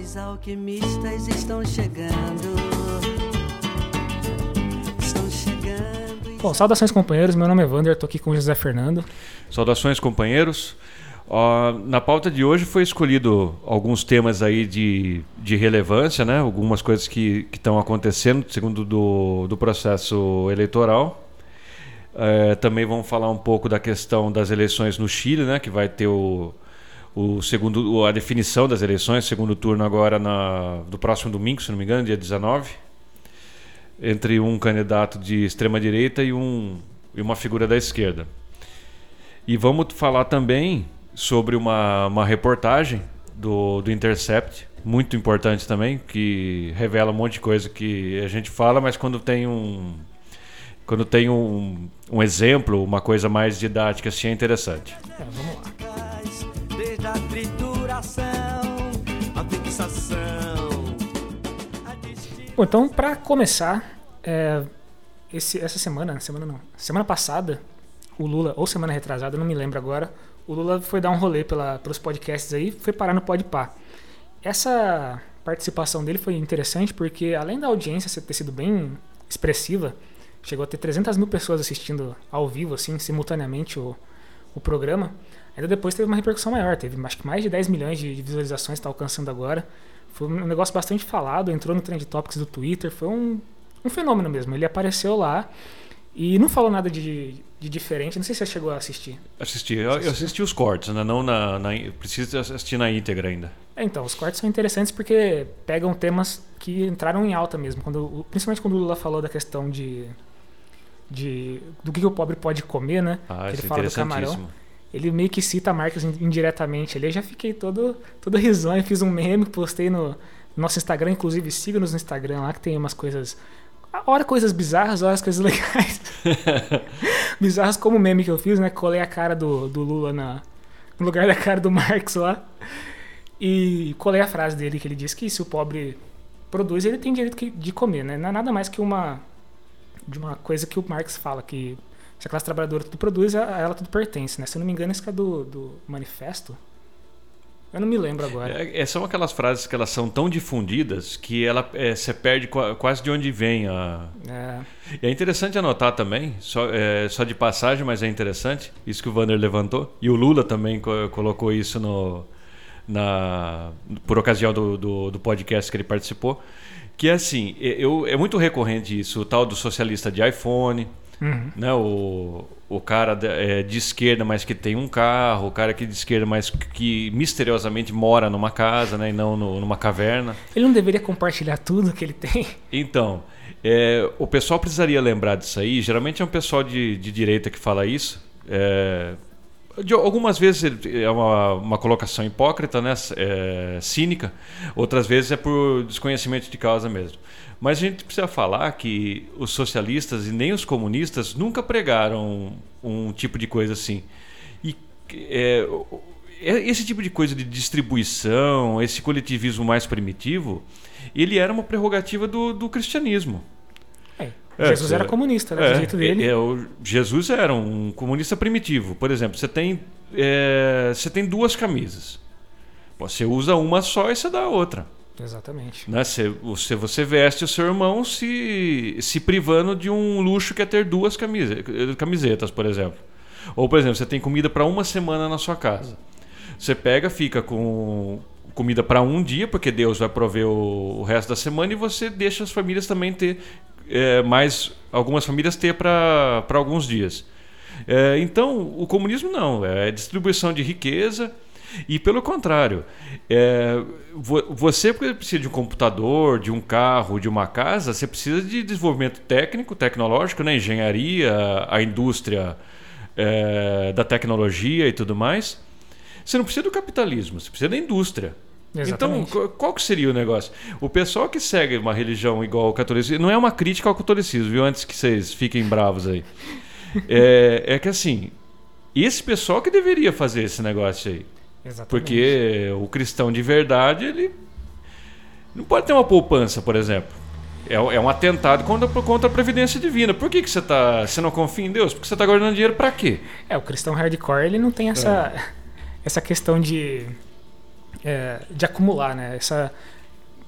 Os alquimistas estão chegando. Estão chegando. Bom, saudações companheiros, meu nome é Wander, tô aqui com o José Fernando. Saudações, companheiros. Ó, na pauta de hoje foi escolhido alguns temas aí de, de relevância, né? Algumas coisas que estão acontecendo segundo do, do processo eleitoral. É, também vamos falar um pouco da questão das eleições no Chile, né? Que vai ter o, o segundo, a definição das eleições, segundo turno agora na, do próximo domingo, se não me engano, dia 19, entre um candidato de extrema direita e, um, e uma figura da esquerda. E vamos falar também sobre uma, uma reportagem do, do Intercept, muito importante também, que revela um monte de coisa que a gente fala, mas quando tem um quando tem um, um exemplo, uma coisa mais didática, assim é interessante. É, vamos lá. Desde a trituração, a fixação, Bom, então, para começar, é, esse- essa semana, semana não, semana passada, o Lula, ou semana retrasada, não me lembro agora, o Lula foi dar um rolê pela, pelos podcasts aí, foi parar no Podpah. Essa participação dele foi interessante porque, além da audiência ter sido bem expressiva, chegou a ter 300 mil pessoas assistindo ao vivo, assim, simultaneamente o, o programa. Ainda depois teve uma repercussão maior, teve acho que mais de 10 milhões de de visualizações está alcançando agora. Foi um negócio bastante falado, entrou no Trend Topics do Twitter, foi um, um fenômeno mesmo. Ele apareceu lá e não falou nada de, de diferente, não sei se você chegou a assistir. Assisti, eu, eu assisti os cortes, né? não na, na preciso assistir na íntegra ainda. É, então, os cortes são interessantes porque pegam temas que entraram em alta mesmo. Quando, principalmente quando o Lula falou da questão de. de do que o pobre pode comer, né? Ah, que ele é fala do camarão. Ele meio que cita marcas in- indiretamente ali. Eu já fiquei todo, todo risonho. Fiz um meme, postei no nosso Instagram. Inclusive, siga-nos no Instagram lá que tem umas coisas. Hora coisas bizarras, horas coisas legais. bizarras como o meme que eu fiz, né? Colei a cara do, do Lula na, no lugar da cara do Marx lá. E colei a frase dele que ele disse que se o pobre produz, ele tem direito de comer, né? Não é nada mais que uma de uma coisa que o Marx fala que se a classe trabalhadora tudo produz, a a ela tudo pertence, né? Se eu não me engano, isso que é do, do manifesto. Eu não me lembro agora. É, é, são aquelas frases que elas são tão difundidas que ela é, você perde qua- quase de onde vem a. É, E é interessante anotar também, só, é, só de passagem, mas é interessante, isso que o Vander levantou. E o Lula também co- colocou isso no, na, por ocasião do, do, do podcast que ele participou. Que é assim, é- eu, é muito recorrente isso, o tal do socialista de iPhone, uhum. né? O, o cara de, é, de esquerda, mas que tem um carro, o cara que de esquerda, mas que misteriosamente mora numa casa, né? E não no- numa caverna. Ele não deveria compartilhar tudo que ele tem? Então, é, o pessoal precisaria lembrar disso aí. Geralmente é um pessoal de, de direita que fala isso. É, de- algumas vezes é uma, uma colocação hipócrita, né? É, cínica. Outras vezes é por desconhecimento de causa mesmo. Mas a gente precisa falar que os socialistas e nem os comunistas nunca pregaram um tipo de coisa assim. E é, é- esse tipo de coisa de distribuição, esse coletivismo mais primitivo, ele era uma prerrogativa do, do cristianismo. É, É, Jesus é, era comunista, né? Do jeito dele. é, é, Jesus era um comunista primitivo. Por exemplo, você tem, é, você tem duas camisas. Você usa uma só e você dá a outra. Exatamente. Né? Você, você, você veste o seu irmão se, se privando de um luxo que é ter duas camisa- camisetas, por exemplo. Ou, por exemplo, você tem comida para uma semana na sua casa. Você pega, fica com comida para um dia, porque Deus vai prover o, o resto da semana, e você deixa as famílias também ter é, mais. Algumas famílias ter para alguns dias. É, então, o comunismo não, é distribuição de riqueza. E pelo contrário, é, vo- você precisa de um computador, de um carro, de uma casa, você precisa de desenvolvimento técnico, tecnológico, né? engenharia, a indústria é, da tecnologia e tudo mais. Você não precisa do capitalismo, você precisa da indústria. Exatamente. Então, qu- qual que seria o negócio? O pessoal que segue uma religião igual ao catolicismo, não é uma crítica ao catolicismo, viu? Antes que vocês fiquem bravos aí. É, é que assim, esse pessoal que deveria fazer esse negócio aí. Exatamente. Porque o cristão de verdade, ele não pode ter uma poupança, por exemplo. É, é um atentado contra, contra a previdência divina. Por que, que você, tá, você não confia em Deus? Porque você está guardando dinheiro para quê? É, o cristão hardcore, ele não tem essa, É. essa questão de é, de acumular, né? Essa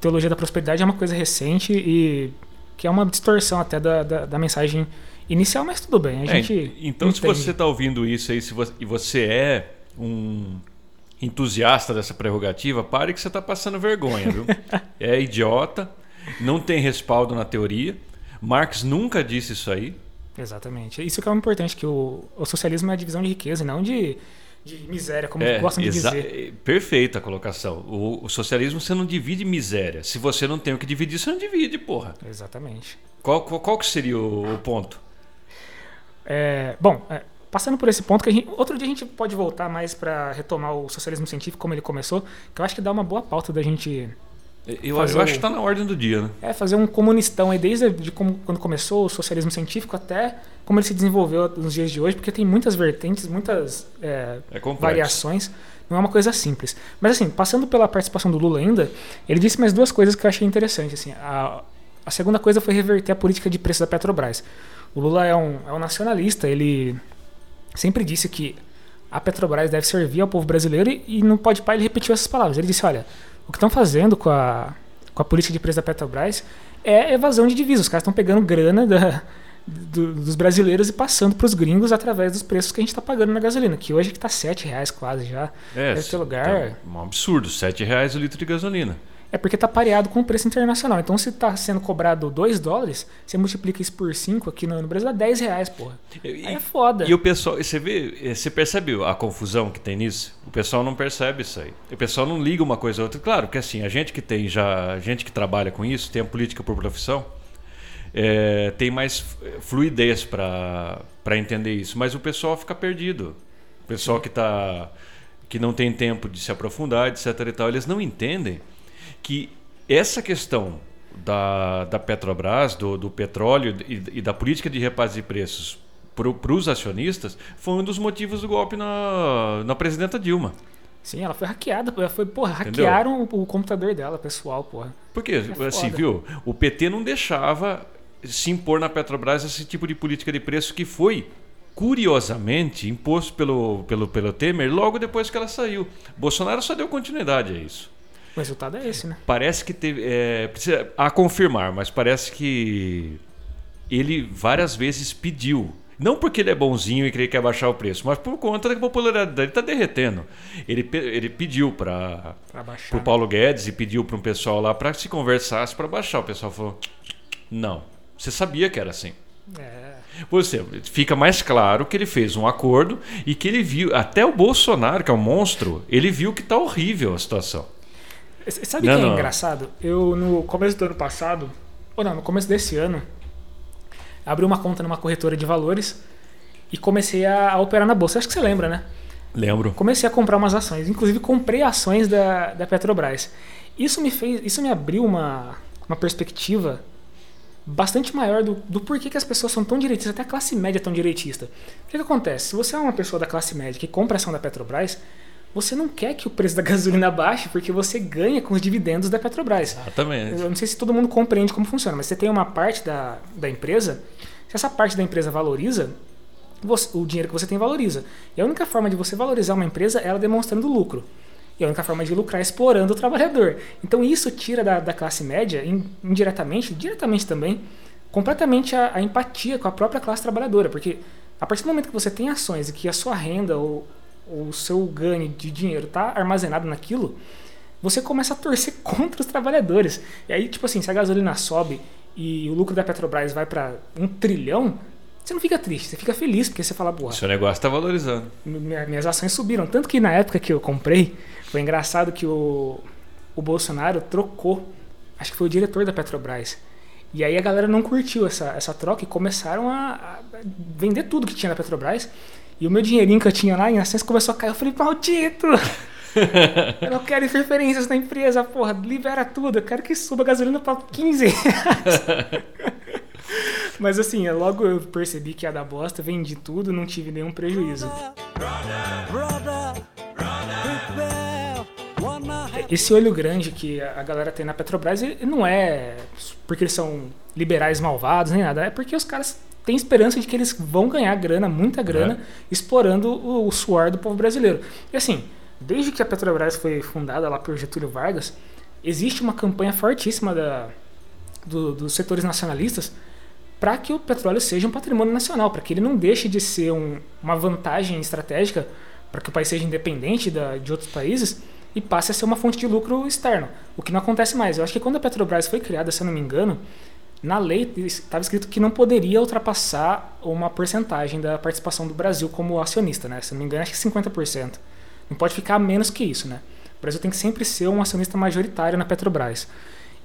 teologia da prosperidade é uma coisa recente e que é uma distorção até da, da, da mensagem inicial, mas tudo bem. A É, gente então, se entende. você está ouvindo isso aí se você, e você é um entusiasta dessa prerrogativa, pare que você está passando vergonha, viu? é idiota, não tem respaldo na teoria. Marx nunca disse isso aí. Exatamente. Isso que é o importante, que o, o socialismo é a divisão de riqueza e não de, de miséria, como É, gostam de dizer. é, Perfeita a colocação. O, o socialismo você não divide miséria. Se você não tem o que dividir, você não divide, porra. Exatamente. Qual, qual, qual que seria o, o ponto? É, bom, é, passando por esse ponto, que gente, outro dia a gente pode voltar mais para retomar o socialismo científico como ele começou, que eu acho que dá uma boa pauta da gente Eu, Fazer eu acho que está na ordem do dia, né? é, fazer um comunistão aí, desde de como, quando começou o socialismo científico até como ele se desenvolveu nos dias de hoje, porque tem muitas vertentes, muitas é, É variações, não é uma coisa simples. Mas assim, passando pela participação do Lula ainda, ele disse mais duas coisas que eu achei interessantes. Assim, a, a segunda coisa foi reverter a política de preço da Petrobras. O Lula é um, é um nacionalista, ele sempre disse que a Petrobras deve servir ao povo brasileiro e, e no Pode Pai ele repetiu essas palavras. Ele disse, olha, o que estão fazendo com a, com a política de preço da Petrobras é evasão de divisas. Os caras estão pegando grana da- do- dos brasileiros e passando para os gringos através dos preços que a gente está pagando na gasolina, que hoje que está R$ reais quase já. É, Deve ter lugar. tá um absurdo, 7 reais o litro de gasolina. É porque está pareado com o preço internacional. Então, se está sendo cobrado 2 dólares, você multiplica isso por 5 aqui no, Brasil, dá 10 reais, porra. E, Aí é foda. e o pessoal, você vê, você percebe a confusão que tem nisso? O pessoal não percebe isso aí. O pessoal não liga uma coisa a outra. Claro que assim, a gente que tem já, a gente que trabalha com isso, tem a política por profissão, eh, tem mais eh, fluidez para entender isso. Mas o pessoal fica perdido. O pessoal que tá que não tem tempo de se aprofundar, etc. E tal, eles não entendem que essa questão da, da Petrobras, do, do petróleo e, e da política de repasse de preços para os acionistas foi um dos motivos do golpe na, na presidenta Dilma. Sim, ela foi hackeada. Ela foi, porra, Entendeu? hackearam o, o computador dela, pessoal, porra. Porque, É assim, foda. viu? O PT não deixava se impor na Petrobras esse tipo de política de preço que foi, curiosamente, imposto pelo, pelo, pelo Temer logo depois que ela saiu. Bolsonaro só deu continuidade a isso. O resultado é esse, né? Parece que teve. É, precisa a confirmar, mas parece que ele várias vezes pediu. Não porque ele é bonzinho e que ele quer baixar o preço, mas por conta da popularidade dele está derretendo. Ele, ele pediu para o Paulo Guedes e pediu para um pessoal lá para se conversasse para baixar. O pessoal falou: não, você sabia que era assim. É. Você fica mais claro que ele fez um acordo e que ele viu, até o Bolsonaro, que é um monstro, ele viu que tá horrível a situação. Sabe o que é engraçado? Eu, no começo do ano passado, ou não, no começo desse ano, abri uma conta numa corretora de valores e comecei a, a operar na bolsa. Acho que você lembra, né? Lembro. Comecei a comprar umas ações. Inclusive, comprei ações da, da Petrobras. Isso me fez. Isso me abriu uma, uma perspectiva bastante maior do, do porquê que as pessoas são tão direitistas, até a classe média é tão direitista. O que, que acontece? Se você é uma pessoa da classe média que compra ação da Petrobras, você não quer que o preço da gasolina baixe porque você ganha com os dividendos da Petrobras. Exatamente. Eu não sei se todo mundo compreende como funciona, mas você tem uma parte da, da empresa, se essa parte da empresa valoriza, você- o dinheiro que você tem valoriza. E a única forma de você valorizar uma empresa é ela demonstrando lucro. E a única forma de lucrar é explorando o trabalhador. Então isso tira da, da classe média, in- indiretamente, diretamente também, completamente a, a empatia com a própria classe trabalhadora. Porque a partir do momento que você tem ações e que a sua renda ou o seu ganho de dinheiro está armazenado naquilo, você começa a torcer contra os trabalhadores. E aí, tipo assim, se a gasolina sobe e o lucro da Petrobras vai para um trilhão, você não fica triste, você fica feliz, porque você fala, porra, Seu negócio está valorizando. minha- minhas ações subiram. Tanto que na época que eu comprei, foi engraçado que o, o Bolsonaro trocou, acho que foi o diretor da Petrobras. E aí a galera não curtiu essa, essa troca e começaram a, a vender tudo que tinha na Petrobras. E o meu dinheirinho que eu tinha lá em ações começou a cair. Eu falei, maldito! Eu não quero interferências na empresa, porra, libera tudo. Eu quero que suba a gasolina para 15 reais. Mas assim, logo eu percebi que ia dar bosta, vendi tudo, não tive nenhum prejuízo. Brother. Wanna have Esse olho grande que a galera tem na Petrobras não é porque eles são liberais malvados nem nada, é porque os caras têm esperança de que eles vão ganhar grana, muita grana, explorando o, o suor do povo brasileiro. E assim, desde que a Petrobras foi fundada lá por Getúlio Vargas, existe uma campanha fortíssima da, do- dos setores nacionalistas para que o petróleo seja um patrimônio nacional, para que ele não deixe de ser um- uma vantagem estratégica para que o país seja independente da- de outros países e passe a ser uma fonte de lucro externo, o que não acontece mais. Eu acho que quando a Petrobras foi criada, se eu não me engano, na lei estava escrito que não poderia ultrapassar uma porcentagem da participação do Brasil como acionista, né? Se eu não me engano, acho que 50%. Não pode ficar menos que isso, né? O Brasil tem que sempre ser um acionista majoritário na Petrobras.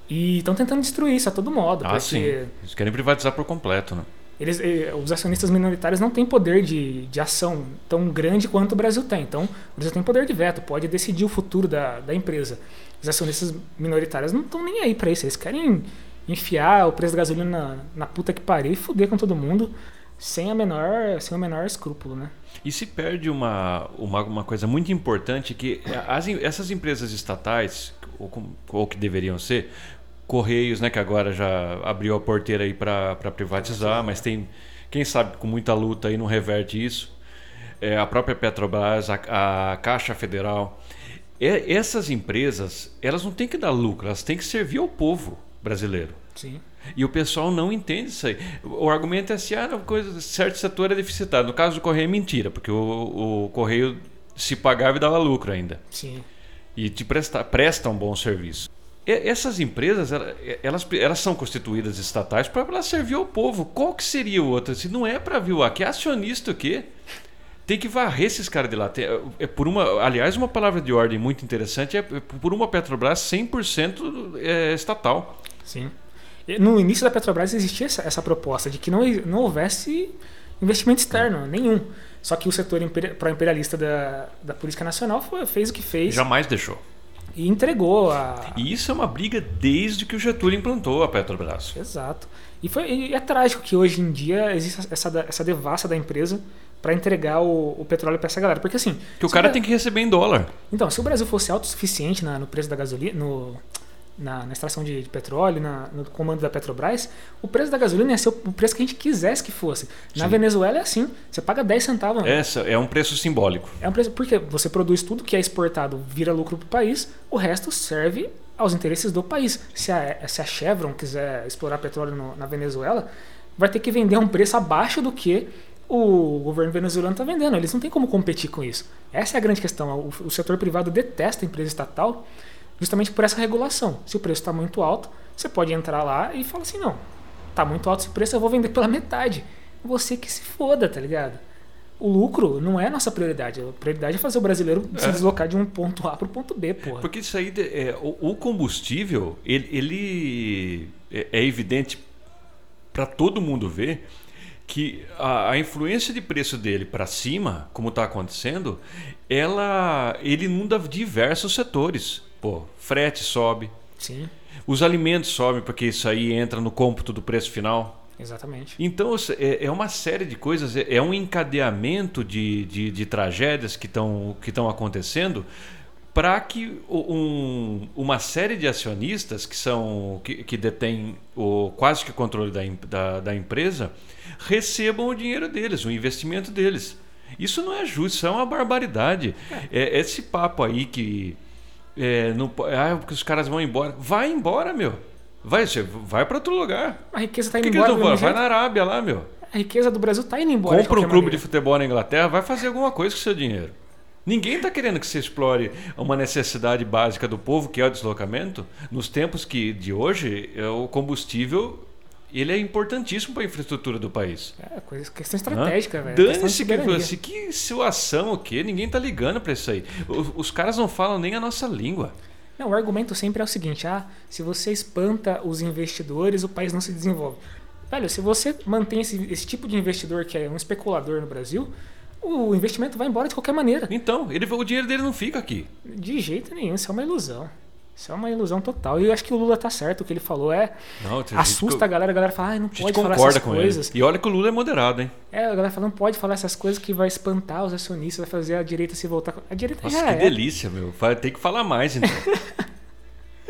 E estão tentando destruir isso a todo modo, Ah, porque sim. Eles querem privatizar por completo, né? Eles, eh, os acionistas minoritários não têm poder de, de ação tão grande quanto o Brasil tem. Então, o Brasil tem poder de veto, pode decidir o futuro da, da empresa. Os acionistas minoritários não estão nem aí para isso. Eles querem enfiar o preço da gasolina na, na puta que pariu e fuder com todo mundo sem, a menor, sem o menor escrúpulo, né? E se perde uma, uma, uma coisa muito importante que as, em- essas empresas estatais, ou, ou que deveriam ser, Correios, né, que agora já abriu a porteira aí para privatizar, mas tem, quem sabe com muita luta aí não reverte isso. É, a própria Petrobras, a, a Caixa Federal. É, essas empresas, elas não têm que dar lucro, elas têm que servir ao povo brasileiro. Sim. E o pessoal não entende isso aí. O argumento é assim, ah, coisa, certo setor é deficitário. No caso do Correio é mentira, porque o, o Correio se pagava e dava lucro ainda. Sim. E te presta, presta um bom serviço. Essas empresas, ela- elas, elas são constituídas estatais para elas servir ao povo. Qual que seria o outro? Se não é para vir aqui, é acionista o quê? Tem que varrer esses caras de lá. Tem- É por uma, aliás, uma palavra de ordem muito interessante é por uma Petrobras 100% é, estatal. Sim. No início da Petrobras existia essa, essa proposta de que não, não houvesse investimento externo nenhum. Só que o setor imperi- pró-imperialista da, da política nacional foi- fez o que fez Jamais deixou. E entregou a. E isso é uma briga desde que o Getúlio implantou a Petrobras. Exato. E, foi, e é trágico que hoje em dia existe essa, essa devassa da empresa para entregar o, o petróleo para essa galera. Porque assim. Que o cara Bra- tem que receber em dólar. Então, se o Brasil fosse autossuficiente na, no preço da gasolina, no, na, na extração de, de petróleo, na- no comando da Petrobras, o preço da gasolina ia ser o, preço que a gente quisesse que fosse. Na Sim. Venezuela é assim: você paga 10 centavos. Essa é um preço simbólico. É um preço, porque você produz tudo que é exportado, vira lucro para o país, o resto serve aos interesses do país. Se a, se a Chevron quiser explorar petróleo no- na Venezuela, vai ter que vender a um preço abaixo do que o governo venezuelano está vendendo. Eles não têm como competir com isso. Essa é a grande questão. O, o setor privado detesta a empresa estatal justamente por essa regulação. Se o preço está muito alto, você pode entrar lá e falar assim: não, tá muito alto esse preço, eu vou vender pela metade. Você que se foda, tá ligado? O lucro não é a nossa prioridade. A prioridade é fazer o brasileiro se É. deslocar de um ponto A para o ponto B, porra. Porque isso aí, é, o, o combustível, ele, ele é, é evidente para todo mundo ver que a, a influência de preço dele para cima, como está acontecendo, ela, ele inunda diversos setores. Pô, frete sobe, Sim, os alimentos sobem porque isso aí entra no cômputo do preço final. exatamente. Então é, é uma série de coisas, é, é um encadeamento de, de, de tragédias que estão que acontecendo para que um- uma série de acionistas que são que, que detêm o, quase que o controle da, da, da empresa recebam o dinheiro deles, o investimento deles. Isso não é justo, isso é uma barbaridade. É, esse papo aí que é, não, ah, porque os caras vão embora. Vai embora, meu. Vai, vai para outro lugar. A riqueza Por indo que, que embora. mesmo Vai na Arábia lá, meu. A riqueza do Brasil está indo embora. Compra um clube de maneira. futebol na Inglaterra, vai fazer alguma coisa com o seu dinheiro. Ninguém está querendo que você explore uma necessidade básica do povo, que é o deslocamento. Nos tempos que de hoje, é o combustível ele é importantíssimo para a infraestrutura do país. É, coisa, questão estratégica, velho. Dane-se que, se- que situação o quê? Ninguém tá ligando para isso aí. Os, os caras não falam nem a nossa língua. Não, o argumento sempre é o seguinte: ah, se você espanta os investidores, o país não se desenvolve. Velho, se você mantém esse, esse tipo de investidor que é um especulador no Brasil, o investimento vai embora de qualquer maneira. Então, ele, o dinheiro dele não fica aqui. De jeito nenhum, isso é uma ilusão. Isso é uma ilusão total. E eu acho que o Lula tá certo. O que ele falou é. Não, tem Assusta a galera, a galera fala, ai, não A pode falar essas com coisas. ele. E olha que o Lula é moderado, hein? É, a galera fala, não pode falar essas coisas que vai espantar os acionistas, vai fazer a direita se voltar. A direita Nossa, já que é. delícia, meu. Ter que falar mais, então.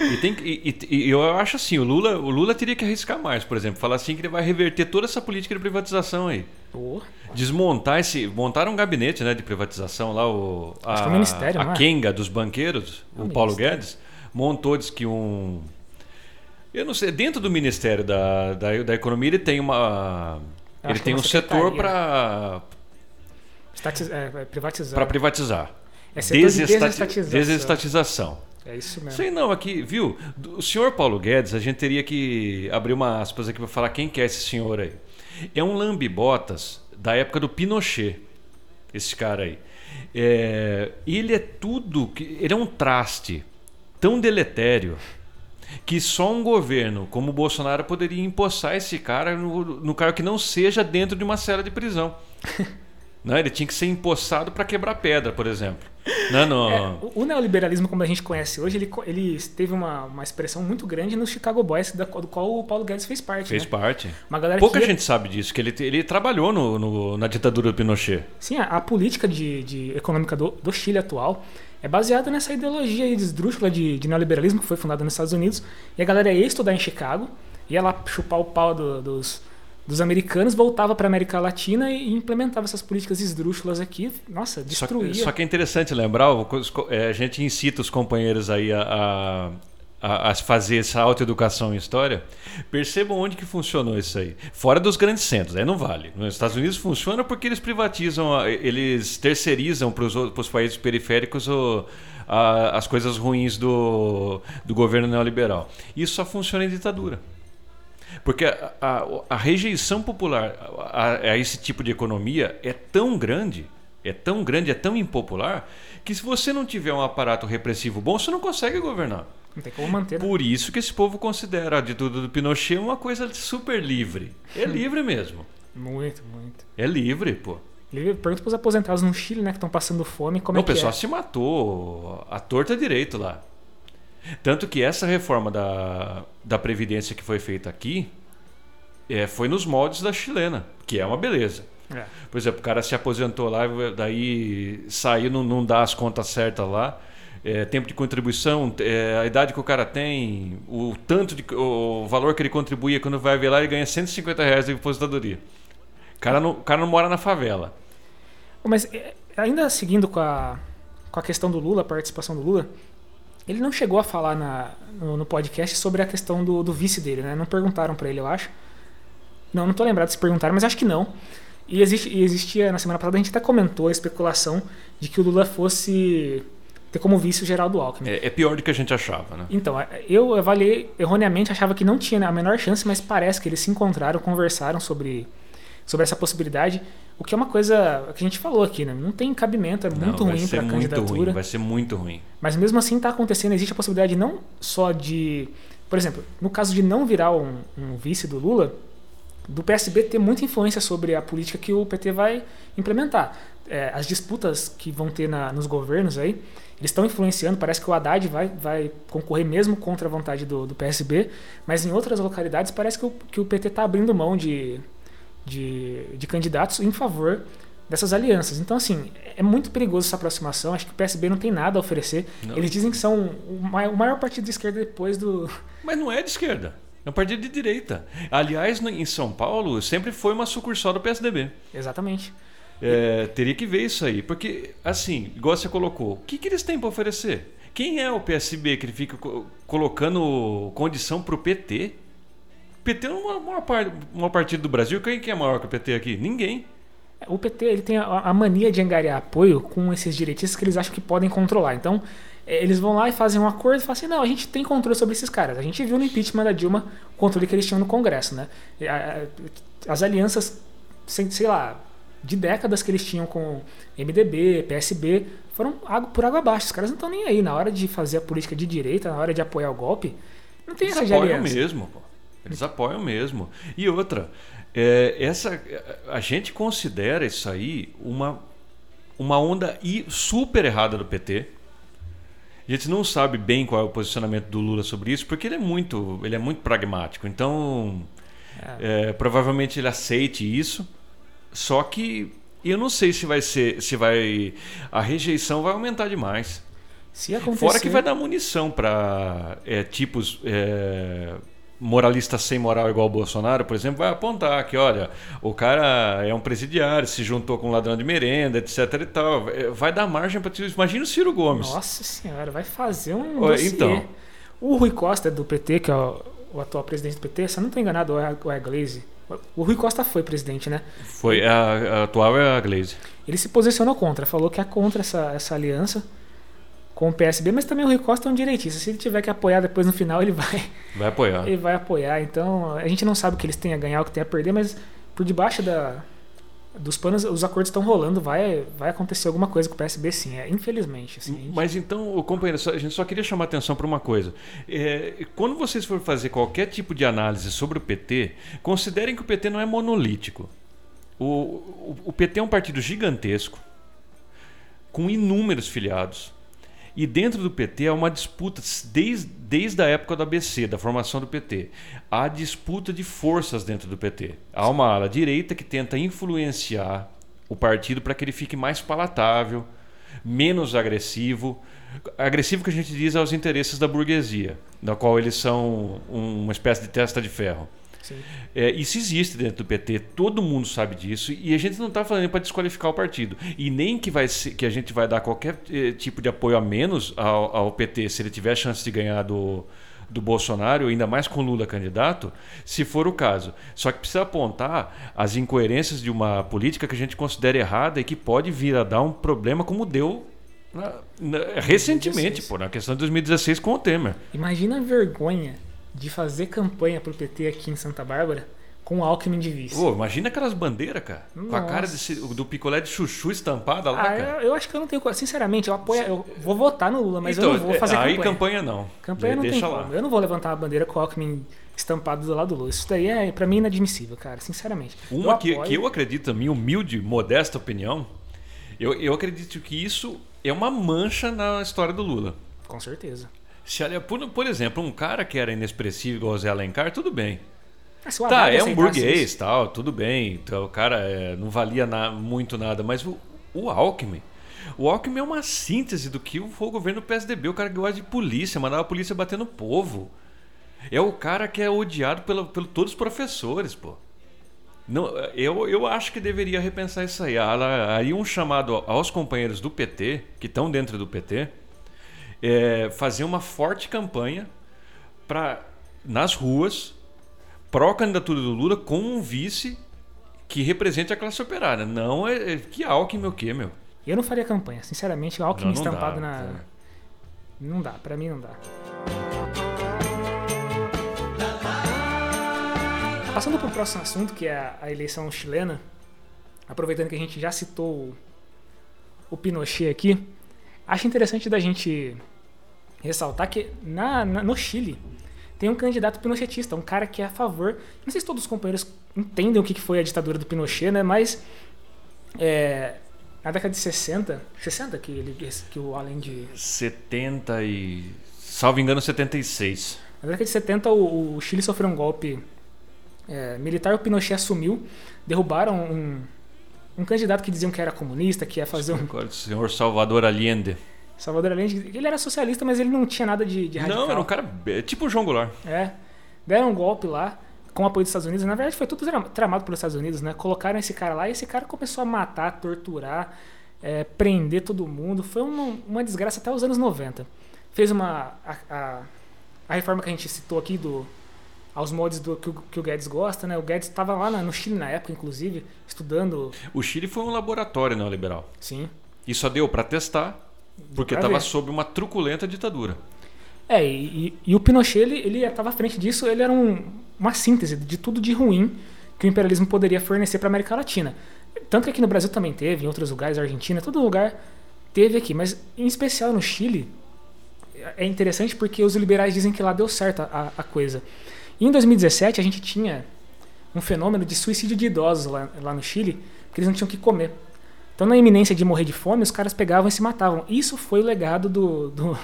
E, tem, e- e- eu acho assim, o Lula, o Lula teria que arriscar mais, por exemplo, falar assim que ele vai reverter toda essa política de privatização aí. Pô, Desmontar esse. Montaram um gabinete né, de privatização lá, o, a, Acho que é o ministério, a é? Kenga dos banqueiros, É o o Paulo. Guedes, montou, diz que um. Eu não sei, dentro do Ministério da, da, da Economia ele tem uma. Eu Ele tem é um setor para é, é, privatizar. para privatizar. É setor de Desestati- desestatização. desestatização. É isso mesmo. Sei não, aqui, viu? O senhor Paulo Guedes, a gente teria que abrir uma aspas aqui para falar quem que é esse senhor aí. É um lambibotas da época do Pinochet, esse cara aí. É, ele é tudo, que- ele é um traste tão deletério que só um governo como o Bolsonaro poderia empossar esse cara no, no cargo que não seja dentro de uma cela de prisão. Não, ele tinha que ser empossado para quebrar pedra, por exemplo. Não, não. É, o- o neoliberalismo, como a gente conhece hoje, ele, ele teve uma, uma expressão muito grande no Chicago Boys, da, do qual o Paulo Guedes fez parte. Fez né? parte. Uma galera Pouca ia- gente sabe disso, que ele, ele trabalhou no, no- na ditadura do Pinochet. Sim, a, a política de, de econômica do, do Chile atual é baseada nessa ideologia aí esdrúxula de, de neoliberalismo que foi fundada nos Estados Unidos. E a galera ia estudar em Chicago, ia lá chupar o pau do- dos, dos americanos, voltava para América Latina e implementava essas políticas esdrúxulas aqui. Nossa, Só, destruía. só que é interessante lembrar, é, a gente incita os companheiros aí a, a, a- a fazer essa autoeducação em história. Percebam onde que funcionou isso aí. Fora dos grandes centros, aí não vale. Nos Estados Unidos funciona porque eles privatizam, eles terceirizam para os países periféricos o- a- as coisas ruins do, do governo neoliberal. Isso só funciona em ditadura. Porque a, a- a rejeição popular a esse tipo de economia é tão grande, é tão grande, é tão impopular, que se você não tiver um aparato repressivo bom, você não consegue governar. Não tem como manter. né? Por isso que esse povo considera a ditadura do Pinochet uma coisa super livre. É livre mesmo. Muito, muito. É livre, pô. Pergunta pros aposentados no Chile, né, que estão passando fome, como o é que pessoal é. se matou a torta direito lá. Tanto que essa reforma da, da Previdência que foi feita aqui é, foi nos moldes da chilena, que é uma beleza. É. Por exemplo, o cara se aposentou lá, daí saiu, não, não dá as contas certas lá. É, tempo de contribuição, é, a idade que o cara tem, o tanto de o valor que ele contribuía quando vai ver lá, ele ganha 150 reais de aposentadoria. O cara não, o cara não mora na favela. Mas é, ainda seguindo com a, com a questão do Lula, a participação do Lula, ele não chegou a falar na, no, no podcast sobre a questão do, do vice dele, né? Não perguntaram pra ele, eu acho. Não, não tô lembrado se perguntaram, mas acho que não. E, existe, e existia, na semana passada, a gente até comentou a especulação de que o Lula fosse ter como vice o Geraldo Alckmin. É, é pior do que a gente achava, né? Então, eu avaliei erroneamente, achava que não tinha a menor chance, mas parece que eles se encontraram, conversaram sobre, sobre essa possibilidade, o que é uma coisa que a gente falou aqui, né? Não tem cabimento, é muito Não, ruim para a candidatura. ruim, vai ser muito ruim. Mas mesmo assim está acontecendo, existe a possibilidade não só de. Por exemplo, no caso de não virar um, um vice do Lula, do PSB ter muita influência sobre a política que o PT vai implementar. É, as disputas que vão ter na, nos governos aí, eles estão influenciando. Parece que o Haddad vai, vai concorrer mesmo contra a vontade do, do PSB, mas em outras localidades parece que o, que o PT está abrindo mão de, de, de candidatos em favor dessas alianças. Então, assim, é muito perigoso essa aproximação. Acho que o PSB não tem nada a oferecer. Não. Eles dizem que são o mai- o maior partido de esquerda depois do. Mas não é de esquerda. É um partido de direita. Aliás, em São Paulo, sempre foi uma sucursal do PSDB. Exatamente. É, teria que ver isso aí. Porque, assim, igual você colocou, o que, que eles têm para oferecer? Quem é o PSB que ele fica co- colocando condição para o PT? O PT é o maior, par- maior partido do Brasil. Quem que é maior que o PT aqui? Ninguém. O PT ele tem a, a mania de angariar apoio com esses direitistas que eles acham que podem controlar. Então, eh, eles vão lá e fazem um acordo e falam assim: não, a gente tem controle sobre esses caras. A gente viu no impeachment da Dilma o controle que eles tinham no Congresso. Né? As alianças, sei lá, de décadas que eles tinham com MDB, PSB, foram por água abaixo. Os caras não estão nem aí. Na hora de fazer a política de direita, na hora de apoiar o golpe, não tem Eles essa apoiam mesmo, pô. Eles apoiam mesmo. E outra, é, essa, a gente considera isso aí uma, uma onda super errada do PT. A gente não sabe bem qual é o posicionamento do Lula sobre isso, porque ele é muito, ele é muito pragmático. Então, é, provavelmente ele aceite isso. Só que eu não sei se vai ser, se vai a rejeição vai aumentar demais. Se acontecer... Fora que vai dar munição para tipos é, moralistas sem moral igual o Bolsonaro, por exemplo, vai apontar que, olha, o cara é um presidiário, se juntou com um ladrão de merenda, etc e tal. É, vai dar margem para... Imagina o Ciro Gomes. Nossa senhora, vai fazer um então. O Rui Costa do PT, que é o, o atual presidente do PT, se eu não estou enganado, ou é, ou é Glaze. O Rui Costa foi presidente, né? Foi, a, a atual é a Glaze. Ele se posicionou contra, falou que é contra essa, essa aliança com o PSB, mas também o Rui Costa é um direitista. Se ele tiver que apoiar depois no final, ele vai, Vai apoiar. ele vai apoiar. Então, a gente não sabe o que eles têm a ganhar, o que tem a perder, mas por debaixo da, dos panos, os acordos estão rolando, vai, vai acontecer alguma coisa com o PSB sim, é, infelizmente. Assim, gente- Mas então, companheiro, a gente só queria chamar atenção para uma coisa. É, quando vocês forem fazer qualquer tipo de análise sobre o PT, considerem que o PT não é monolítico. O, o, o PT é um partido gigantesco, com inúmeros filiados. E dentro do PT há uma disputa, desde, desde a época do ABC, da formação do PT. Há disputa de forças dentro do PT. Há uma ala direita que tenta influenciar o partido para que ele fique mais palatável, menos agressivo. Agressivo que a gente diz aos interesses da burguesia, da qual eles são um- uma espécie de testa de ferro. É, isso existe dentro do PT, todo mundo sabe disso, e a gente não está falando para desqualificar o partido. E nem que, vai ser- que a gente vai dar qualquer eh, tipo de apoio a menos ao, ao PT se ele tiver chance de ganhar do, do Bolsonaro, ainda mais com Lula candidato, se for o caso. Só que precisa apontar as incoerências de uma política que a gente considera errada e que pode vir a dar um problema como deu na- na- recentemente, 2016. pô, na questão de 2016 com o Temer. Imagina a vergonha de fazer campanha pro PT aqui em Santa Bárbara com o Alckmin de vice. Pô, imagina aquelas bandeiras, cara. Com a cara Nossa. desse- do picolé de chuchu estampada lá, Ah, cara. eu, eu acho que eu não tenho. Sinceramente, eu apoio. Eu vou votar no Lula, mas eu não vou fazer Então, aí campanha. campanha não. Campanha não Deixa tem lá. como. Eu não vou levantar uma bandeira com o Alckmin estampado do lado do Lula. Isso daí é, pra mim, inadmissível, cara. Sinceramente. Uma eu que, apoio- que eu acredito, a minha humilde, modesta opinião, eu, eu acredito que isso é uma mancha na história do Lula. Com certeza. Se, olha, por, por exemplo, um cara que era inexpressivo igual o Zé Alencar, tudo bem. Ah, Tá, é um burguês, isso- tal, tudo bem. Então, o cara é, não valia na- muito nada. Mas o, o Alckmin. O Alckmin é uma síntese do que foi o governo do PSDB. O cara que gosta de polícia, mandava a polícia bater no povo. É o cara que é odiado pelo, pelo todos os professores, pô. Não, eu, eu acho que deveria repensar isso aí. Aí um chamado aos companheiros do PT, que estão dentro do PT, é fazer uma forte campanha para nas ruas pró-candidatura do Lula com um vice que represente a classe operária. Não é, é que Alckmin o quê, meu? Eu não faria campanha. Sinceramente, o Alckmin Não, não estampado dá, na. Não dá, pra mim não dá. Passando para o próximo assunto, que é a- eleição chilena, aproveitando que a gente já citou o, o Pinochet aqui, acho interessante da gente ressaltar que na, na- no Chile tem um candidato pinochetista, um cara que é a favor. Não sei se todos os companheiros entendem o que foi a ditadura do Pinochet, né? Mas é, na década de 60, 60 que, ele, que o além de 70 e. Salvo engano, 76. Na década de 70, o, o Chile sofreu um golpe é, militar, o Pinochet assumiu, derrubaram um, um candidato que diziam que era comunista, que ia fazer um Agora, o senhor Salvador Allende. Salvador Allende. Ele era socialista, mas ele não tinha nada de, de radical. Não, era um cara. tipo o João Goulart. É, deram um golpe lá com o apoio dos Estados Unidos. Na verdade, foi tudo tra- tramado pelos Estados Unidos, né? Colocaram esse cara lá e esse cara começou a matar, torturar, é, prender todo mundo. Foi uma, uma desgraça até os anos 90. Fez uma. A, a, a reforma que a gente citou aqui do aos moldes do que o, que o Guedes gosta, né? O Guedes estava lá na- no Chile na época, inclusive, estudando. O Chile foi um laboratório neoliberal. Sim. E só deu para testar porque estava sob uma truculenta ditadura. É, e, e- e o Pinochet, ele, ele estava à frente disso, ele era um- uma síntese de tudo de ruim que o imperialismo poderia fornecer para a América Latina. Tanto que aqui no Brasil também teve, em outros lugares, Argentina, todo lugar teve aqui, mas em especial no Chile, é interessante porque os liberais dizem que lá deu certo a, a coisa. E em 2017 a gente tinha um fenômeno de suicídio de idosos lá, lá no Chile, porque eles não tinham o que comer. Então, na iminência de morrer de fome, os caras pegavam e se matavam. Isso foi o legado do, do-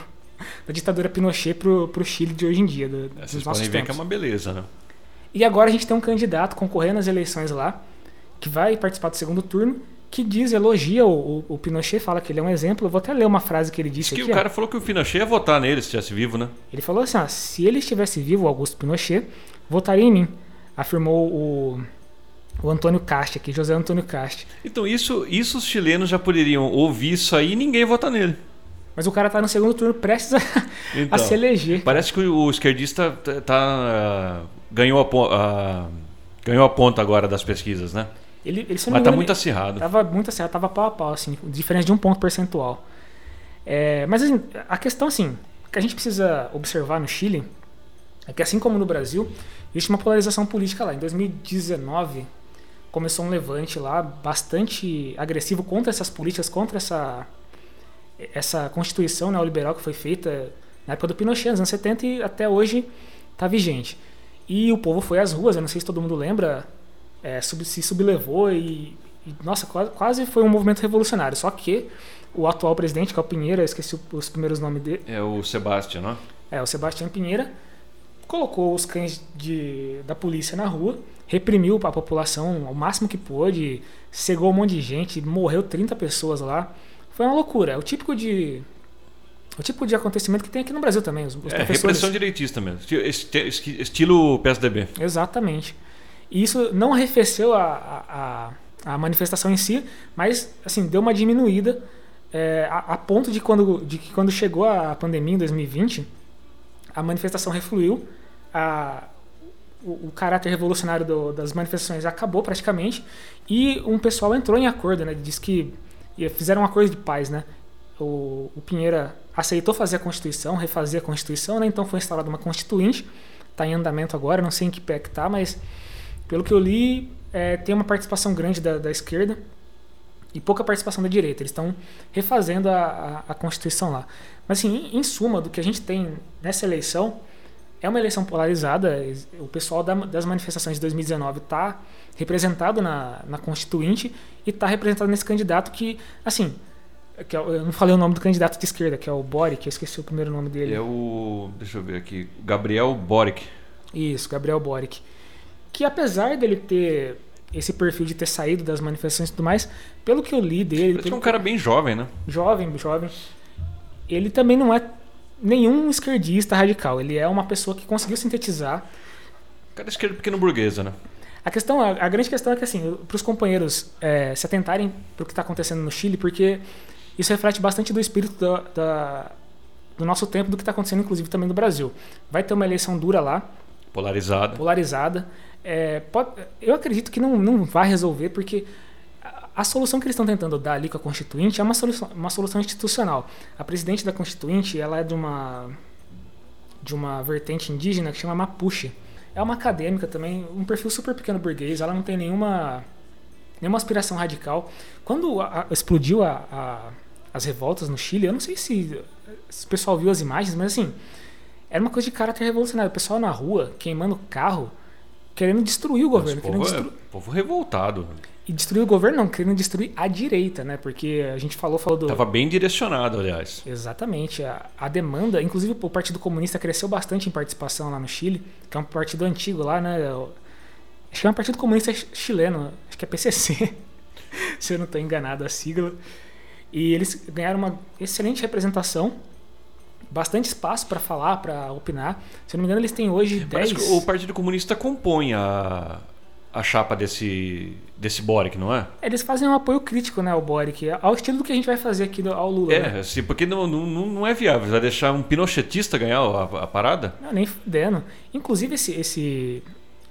da ditadura Pinochet pro, pro Chile de hoje em dia, do, É, dos Vocês podem ver tempos. que é uma beleza, né? E agora a gente tem um candidato concorrendo às eleições lá, que vai participar do segundo turno, que diz, elogia o, o, Pinochet, fala que ele é um exemplo. Eu vou até ler uma frase que ele disse Diz que aqui. o ó. cara falou que o Pinochet ia votar nele se estivesse vivo, né? Ele falou assim: ó, se ele estivesse vivo, o Augusto Pinochet, votaria em mim. Afirmou o, o Antônio Cast aqui, José Antônio Cast. Então isso, isso os chilenos já poderiam ouvir isso aí e ninguém votar nele. Mas o cara tá no segundo turno prestes a, Então, a se eleger. Parece que o esquerdista tá, tá, ah, ganhou, a, ah, ganhou a ponta agora das pesquisas, né? Ele, ele, Mas tá engano, muito acirrado. Tava muito certo, tava pau a pau, assim, diferença de um ponto percentual. É, mas assim, a questão, assim, que a gente precisa observar no Chile é que, assim como no Brasil, existe uma polarização política lá. Em 2019, começou um levante lá bastante agressivo contra essas políticas, contra essa, essa constituição neoliberal que foi feita na época do Pinochet, nos anos 70, e até hoje está vigente. E o povo foi às ruas, eu não sei se todo mundo lembra, é, sub- se sublevou e, e, nossa, quase, quase foi um movimento revolucionário. Só que o atual presidente, que é o Pinheira, eu esqueci os primeiros nomes dele, É o Sebastião, né? é, o Sebastião Pinheira, colocou os cães de, da polícia na rua, reprimiu a população ao máximo que pôde, cegou um monte de gente, morreu 30 pessoas lá. Foi uma loucura. É o típico de. O tipo de acontecimento que tem aqui no Brasil também. Os, os É, repressão direitista mesmo. Esti- Estilo PSDB. Exatamente. E isso não arrefeceu a, a, a- manifestação em si, mas assim deu uma diminuída é, a, a ponto de, quando, de que quando chegou a pandemia em 2020, a manifestação refluiu, a, o, o caráter revolucionário do- das manifestações acabou praticamente e um pessoal entrou em acordo, né? Diz que fizeram um acordo de paz, né? O, o Pinheira aceitou fazer a Constituição, refazer a Constituição, né? Então foi instalada uma Constituinte, está em andamento agora, não sei em que pé que tá, mas pelo que eu li, é, tem uma participação grande da, da esquerda e pouca participação da direita. Eles estão refazendo a, a, a Constituição lá. Mas assim, em, em suma, do que a gente tem nessa eleição, é uma eleição polarizada. O pessoal da- das manifestações de 2019 está representado na, na Constituinte e está representado nesse candidato que, assim, que é eu não falei o nome do candidato de esquerda, que é o Boric, eu esqueci o primeiro nome dele. É o. Deixa eu ver aqui. Gabriel Boric. Isso, Gabriel Boric. Que apesar dele ter esse perfil de ter saído das manifestações e tudo mais, pelo que eu li dele, que é um cara bem jovem, né? jovem, jovem, ele também não é nenhum esquerdista radical. Ele é uma pessoa que conseguiu sintetizar. Cara esquerda pequeno burguesa, né? A questão, a grande questão é que assim, para os companheiros é, se atentarem para o que está acontecendo no Chile, porque isso reflete bastante do espírito da, da- do nosso tempo, do que está acontecendo, inclusive também no Brasil. Vai ter uma eleição dura lá, Polarizada. polarizada. É, pode- eu acredito que não, não vai resolver, porque a, a solução que eles estão tentando dar ali com a Constituinte é uma solução, uma solução institucional. A presidente da Constituinte ela é de uma, de uma vertente indígena que chama Mapuche. É uma acadêmica também, um perfil super pequeno burguês, ela não tem nenhuma, nenhuma aspiração radical. Quando a- a- explodiu as revoltas no Chile, eu não sei se, se o pessoal viu as imagens, mas assim, era uma coisa de caráter revolucionário. O pessoal na rua, queimando carro, querendo destruir o Mas governo. o Querendo povo, é, destru... povo revoltado. E destruir o governo não, querendo destruir a direita, né? Porque a gente falou, falou do... Tava bem direcionado, aliás. Exatamente. A, a demanda, inclusive o Partido Comunista cresceu bastante em participação lá no Chile, que é um partido antigo lá, né? O- Acho que é um Partido Comunista ch- chileno, acho que é PCC, se eu não estou enganado a sigla. E eles ganharam uma excelente representação, bastante espaço para falar, para opinar. Se eu não me engano, eles têm hoje 10... Parece que o Partido Comunista compõe a, a chapa desse, desse Boric, não é? Eles fazem um apoio crítico, né, ao Boric, ao estilo do que a gente vai fazer aqui ao Lula. É, né? assim, porque não, não, não é viável. Vai deixar um pinochetista ganhar a, a parada? Não, nem fudendo. Inclusive, esse, esse,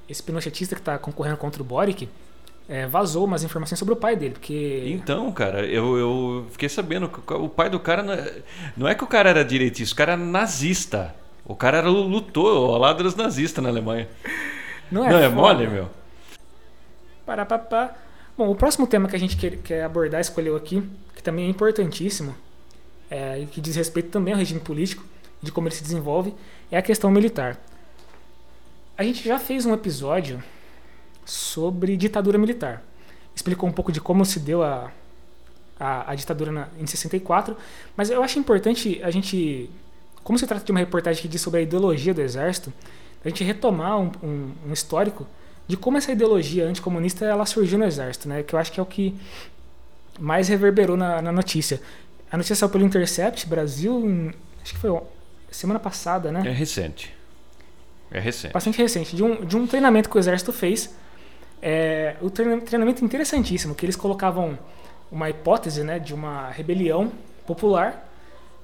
esse pinochetista que está concorrendo contra o Boric é, vazou umas informações sobre o pai dele, porque... Então, cara, eu, eu fiquei sabendo que o pai do cara não é, não é que o cara era direitista, o cara era nazista. O cara era, lutou ao lado dos nazistas na Alemanha. Não é, não é mole, meu? Pará, pá, pá. Bom, o próximo tema que a gente quer, quer abordar, escolheu aqui, que também é importantíssimo, é, e que diz respeito também ao regime político, de como ele se desenvolve, é a questão militar. A gente já fez um episódio sobre ditadura militar. Explicou um pouco de como se deu a, a, a ditadura na, em 64, mas eu acho importante a gente, como se trata de uma reportagem que diz sobre a ideologia do exército, a gente retomar um, um, um histórico de como essa ideologia anticomunista ela surgiu no exército, né? Que eu acho que é o que mais reverberou na, na notícia. A notícia saiu pelo Intercept Brasil, em, acho que foi semana passada, né? É recente. É recente. Bastante recente. De um, de um treinamento que o Exército fez. É, o treinamento interessantíssimo, que eles colocavam uma hipótese né, de uma rebelião popular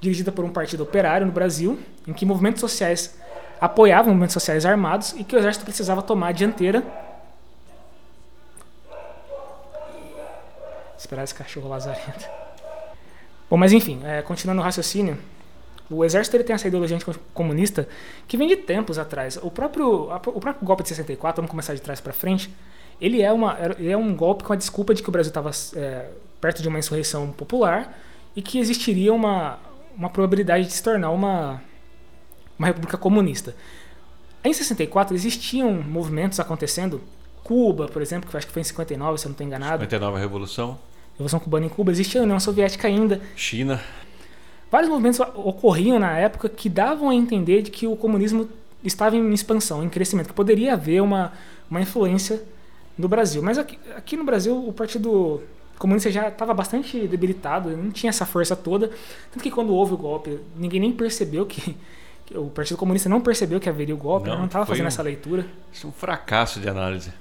dirigida por um partido operário no Brasil, em que movimentos sociais apoiavam movimentos sociais armados e que o exército precisava tomar a dianteira. Esperar esse cachorro lazarento. Bom, mas enfim, é, continuando o raciocínio, o exército ele tem essa ideologia comunista que vem de tempos atrás. O próprio, o próprio golpe de 64, vamos começar de trás para frente, ele é, uma, ele é um golpe com a desculpa de que o Brasil estava é, perto de uma insurreição popular e que existiria uma, uma probabilidade de se tornar uma, uma república comunista. Em 64 existiam movimentos acontecendo, Cuba, por exemplo, que acho que foi em 59, se eu não estou enganado. 59 a Revolução. Revolução Cubana em Cuba, existia a União Soviética ainda. China. Vários movimentos ocorriam na época que davam a entender de que o comunismo estava em expansão, em crescimento, que poderia haver uma, uma influência no Brasil. Mas aqui, aqui no Brasil o Partido Comunista já estava bastante debilitado, não tinha essa força toda. Tanto que quando houve o golpe, ninguém nem percebeu que. que o Partido Comunista não percebeu que haveria o golpe, não estava fazendo um, essa leitura. Isso é um fracasso de análise.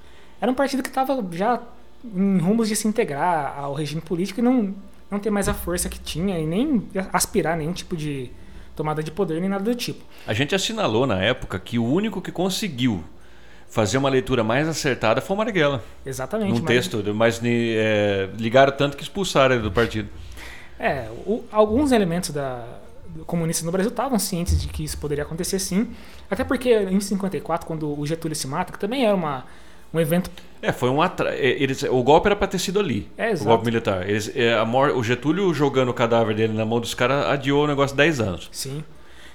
Era um partido que estava já em rumos de se integrar ao regime político e não, não ter mais a força que tinha e nem aspirar a nenhum tipo de tomada de poder nem nada do tipo. A gente assinalou na época que o único que conseguiu fazer uma leitura mais acertada foi o Marighella. Exatamente. Num mas... texto, mas é, ligaram tanto que expulsaram ele do partido. É, o, alguns elementos da, comunistas no Brasil estavam cientes de que isso poderia acontecer sim. Até porque em 54, quando o Getúlio se mata, que também era uma, um evento. É, foi um atra... É, eles, o golpe era para ter sido ali. É, exato. O golpe militar. Eles, é, a mor... O Getúlio jogando o cadáver dele na mão dos caras adiou o negócio 10 anos. Sim.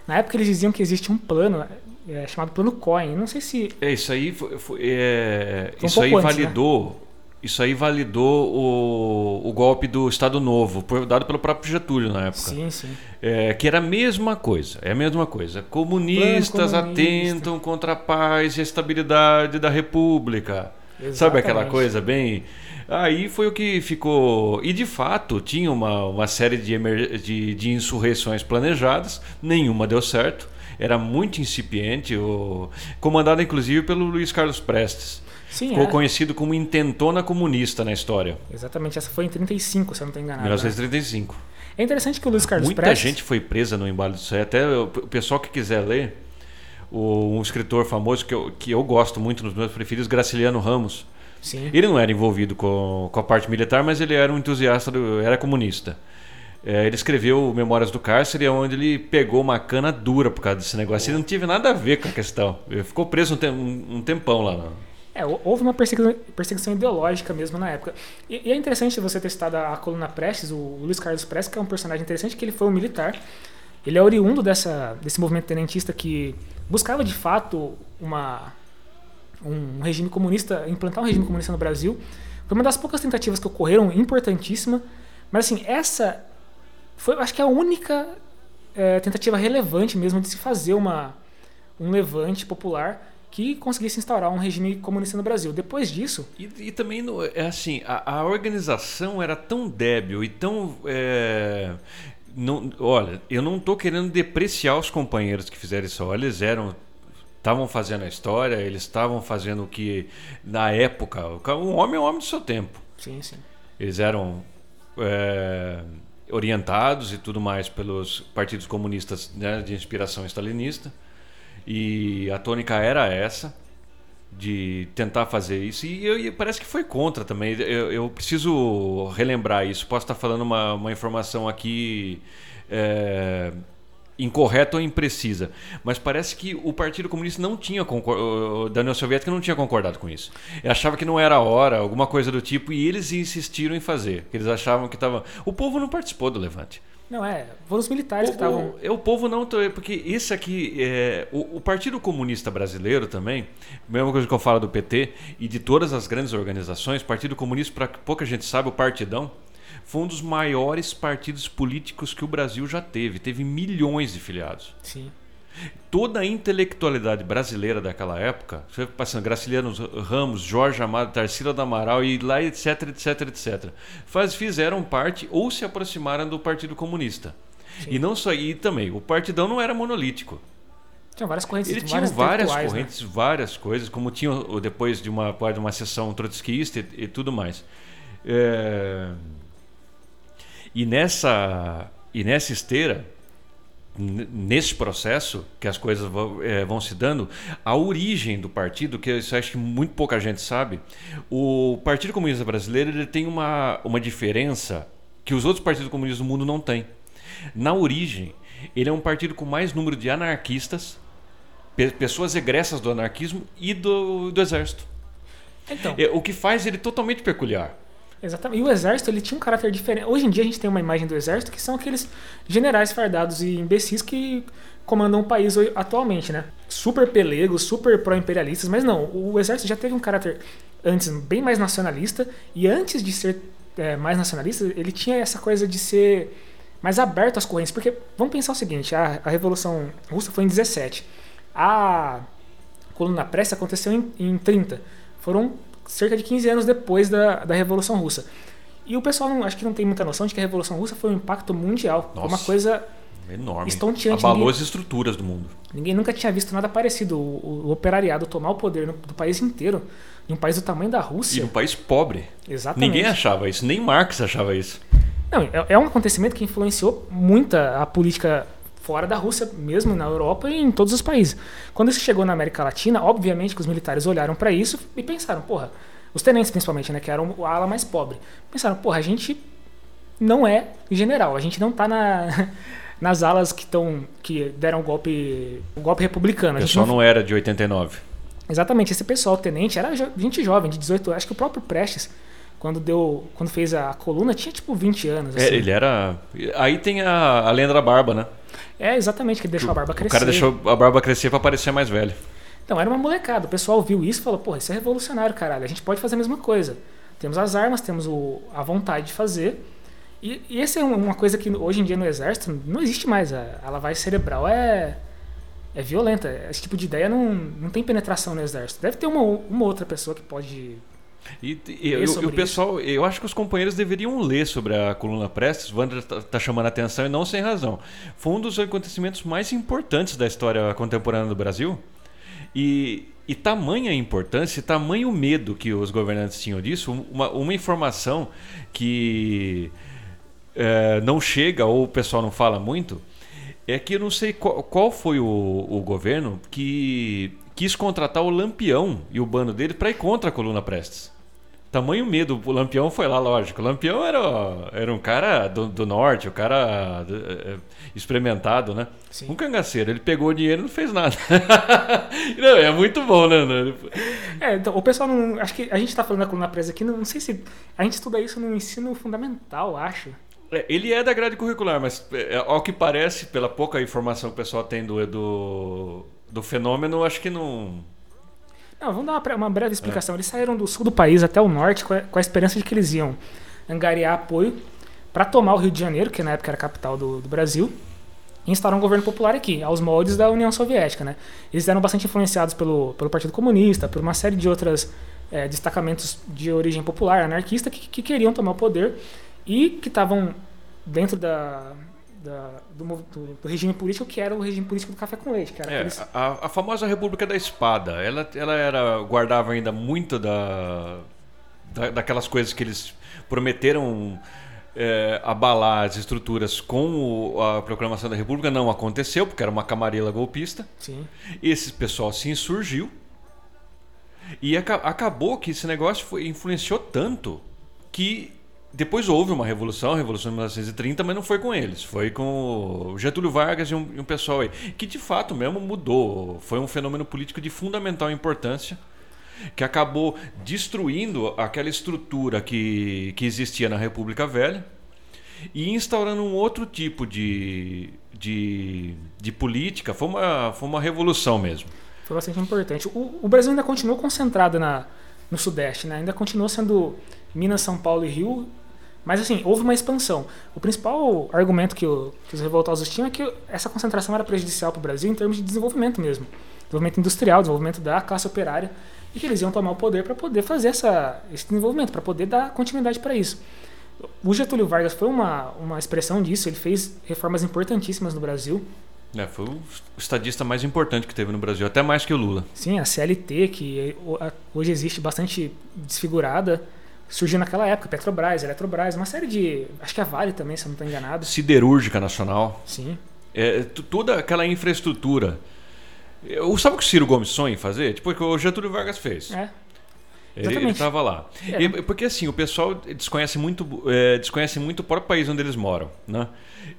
Na época eles diziam que existe um plano é, chamado Plano Coin. Não sei se. É, isso aí, foi, foi é, um isso aí antes, né? validou. Né? Isso aí validou o, o golpe do Estado Novo, dado pelo próprio Getúlio na época. Sim, sim. É, que era a mesma coisa. É a mesma coisa. Comunistas comunista. atentam contra a paz e a estabilidade da República. Exatamente. Sabe aquela coisa bem. Aí foi o que ficou. E de fato, tinha uma, uma série de, emer... de, de insurreições planejadas, nenhuma deu certo era muito incipiente, o... comandado inclusive pelo Luiz Carlos Prestes. Sim, Ficou é. conhecido como intentona comunista na história. Exatamente, essa foi em 35, se eu não estou enganado. 1935. Né? É interessante que o Luiz Carlos Muita Prestes... gente foi presa no embalo disso aí. Até o pessoal que quiser ler, o, um escritor famoso que eu, que eu gosto muito, nos meus preferidos, Graciliano Ramos. Sim. Ele não era envolvido com, com a parte militar, mas ele era um entusiasta, do, era comunista. É, ele escreveu Memórias do Cárcere, onde ele pegou uma cana dura por causa desse negócio. Ele não teve nada a ver com a questão. Ele ficou preso um, te tempão lá. Não. É, houve uma perseguição, perseguição, ideológica mesmo na época. E, e, é interessante você ter citado a, coluna Prestes, o, o Luiz Carlos Prestes, que é um personagem interessante, que ele foi um militar. Ele é oriundo dessa, desse movimento tenentista que buscava de fato uma, um regime comunista, implantar um regime comunista no Brasil. Foi uma das poucas tentativas que ocorreram, importantíssima. Mas assim, essa foi, acho que é a única é, tentativa relevante mesmo de se fazer uma, um levante popular que conseguisse instaurar um regime comunista no Brasil. Depois disso. E, e também é assim, a, a, organização era tão débil e tão. É, não, olha, eu não estou querendo depreciar os companheiros que fizeram isso. Olha, eles eram. Estavam fazendo a história, eles estavam fazendo o que, na época, um homem é um homem do seu tempo. Sim, sim. Eles eram é, orientados e tudo mais pelos partidos comunistas né, de inspiração stalinista. E a tônica era essa, de tentar fazer isso. E, eu, e parece que foi contra também. Eu, eu, preciso relembrar isso. Posso estar falando uma, uma informação aqui. É, incorreta ou imprecisa, mas parece que o Partido Comunista não tinha da União Soviética não tinha concordado com isso. Ele achava que não era a hora, alguma coisa do tipo, e eles insistiram em fazer. Eles achavam que estava. O povo não participou do levante. Não é, foram os militares o, que estavam. É, o povo não, porque isso aqui é o, o, Partido Comunista Brasileiro também, mesma coisa que eu falo do PT e de todas as grandes organizações, Partido Comunista para pouca gente sabe o Partidão foi um dos maiores partidos políticos que o Brasil já teve. Teve milhões de filiados. Sim. Toda a intelectualidade brasileira daquela época, você passando Graciliano Ramos, Jorge Amado, Tarsila do Amaral e lá, etc, etc, etc, faz, fizeram parte ou se aproximaram do Partido Comunista. Sim. E não só e também, o partidão não era monolítico. Tinha várias correntes. Ele tinha várias né? correntes, né? várias coisas, como tinha depois de uma, de uma sessão trotskista e, e tudo mais. É... E nessa e nessa esteira nesse processo que as coisas vão, é, vão, se dando, a origem do partido, que eu acho que muito pouca gente sabe, o Partido Comunista Brasileiro ele tem uma, uma diferença que os outros partidos comunistas do mundo não têm. Na origem, ele é um partido com mais número de anarquistas, pe pessoas egressas do anarquismo e do, do exército. Então, é, o que faz ele totalmente peculiar. Exatamente. E o exército ele tinha um caráter diferente. Hoje em dia a gente tem uma imagem do exército que são aqueles generais fardados e imbecis que comandam o país atualmente, né? Super pelegos, super pró-imperialistas, mas não, o exército já teve um caráter antes bem mais nacionalista e antes de ser é, mais nacionalista, ele tinha essa coisa de ser mais aberto às correntes, porque vamos pensar o seguinte, a, a Revolução Russa foi em 17, a coluna pressa aconteceu em, em 30, foram cerca de 15 anos depois da, da Revolução Russa. E o pessoal não, acho que não tem muita noção de que a Revolução Russa foi um impacto mundial. Nossa, uma coisa enorme. Estonteante. Abalou ninguém, as estruturas do mundo. Ninguém nunca tinha visto nada parecido. O, o operariado tomar o poder no, do país inteiro, em um país do tamanho da Rússia. E um país pobre. Exatamente. Ninguém achava isso, nem Marx achava isso. Não, é, é um acontecimento que influenciou muito a política fora da Rússia, mesmo na Europa e em todos os países. Quando isso chegou na América Latina, obviamente que os militares olharam para isso e pensaram, porra, os tenentes principalmente, né, que eram a ala mais pobre, pensaram, porra, a gente não é general, a gente não tá na nas alas que estão que deram o golpe o golpe republicano. O pessoal não... não era de 89. Exatamente, esse pessoal tenente era gente jovem, de 18 anos, acho que o próprio Prestes quando deu quando fez a coluna tinha tipo 20 anos é, assim. é, ele era aí tem a, a lenda da barba né é, exatamente, que ele deixou a barba crescer. O cara deixou a barba crescer para parecer mais velho. Então, era uma molecada. O pessoal viu isso e falou: pô, isso é revolucionário, caralho. A gente pode fazer a mesma coisa. Temos as armas, temos o, a vontade de fazer. E, e essa é uma coisa que hoje em dia no exército não existe mais. A, a lavagem cerebral é, é violenta. Esse tipo de ideia não, não tem penetração no exército. Deve ter uma, uma outra pessoa que pode e, e, e o, pessoal, isso. eu acho que os companheiros deveriam ler sobre a coluna Prestes. O Wander está tá chamando a atenção e não sem razão. Foi um dos acontecimentos mais importantes da história contemporânea do Brasil. E, e tamanha importância, tamanho medo que os governantes tinham disso, uma, uma informação que é, não chega ou o pessoal não fala muito, é que eu não sei qual, qual foi o, o governo que quis contratar o Lampião e o bando dele para ir contra a coluna Prestes. Tamanho medo, o Lampião foi lá, lógico. O Lampião era, era um cara do, do norte, o um cara é, experimentado, né? Sim. Um cangaceiro. Ele pegou o dinheiro e não fez nada. não, é muito bom, né? É, então, o pessoal não. Acho que a gente está falando da coluna presa aqui, não, não sei se. A gente estuda isso no ensino fundamental, acho. É, ele é da grade curricular, mas é, ao que parece, pela pouca informação que o pessoal tem do, do, do fenômeno, acho que não não, vamos dar uma, uma breve explicação. É. Eles saíram do sul do país até o norte com a, com a esperança de que eles iam angariar apoio para tomar o Rio de Janeiro, que na época era a capital do, do Brasil, e instaurar um governo popular aqui, aos moldes da União Soviética. Né? Eles eram bastante influenciados pelo, pelo Partido Comunista, por uma série de outros é, destacamentos de origem popular, anarquista, que, que queriam tomar o poder e que estavam dentro da, da, do, do, do, regime político que era o regime político do café com leite. é, aqueles... a, a, famosa República da Espada, ela, ela era guardava ainda muito da, da daquelas coisas que eles prometeram é, abalar as estruturas com o, a proclamação da República. Não aconteceu, porque era uma camarela golpista. Sim. Esse pessoal se insurgiu. E aca acabou que esse negócio foi, influenciou tanto que depois houve uma revolução, a Revolução de 1930, mas não foi com eles. Foi com o Getúlio Vargas e um, e um, pessoal aí. Que de fato mesmo mudou. Foi um fenômeno político de fundamental importância que acabou destruindo aquela estrutura que, que existia na República Velha e instaurando um outro tipo de, de, de política. Foi uma, foi uma revolução mesmo. Foi bastante importante. O, o Brasil ainda continuou concentrado na, no Sudeste, né? ainda continuou sendo Minas, São Paulo e Rio Mas assim, houve uma expansão. O principal argumento que, o, que os revoltosos tinham é que essa concentração era prejudicial para o Brasil em termos de desenvolvimento mesmo. Desenvolvimento industrial, desenvolvimento da classe operária. E que eles iam tomar o poder para poder fazer essa, esse desenvolvimento, para poder dar continuidade para isso. O Getúlio Vargas foi uma, uma expressão disso, ele fez reformas importantíssimas no Brasil. É, foi o estadista mais importante que teve no Brasil, até mais que o Lula. Sim, a CLT, que hoje existe bastante desfigurada, surgiu naquela época. Petrobras, Eletrobras, uma série de. Acho que a Vale também, se eu não estou enganado. Siderúrgica Nacional. Sim. É, toda aquela infraestrutura. Eu, sabe o que o Ciro Gomes sonha em fazer? Tipo o que o Getúlio Vargas fez. É. Ele estava lá. É. E, porque assim, o pessoal desconhece muito, é, desconhece muito o próprio país onde eles moram. Né?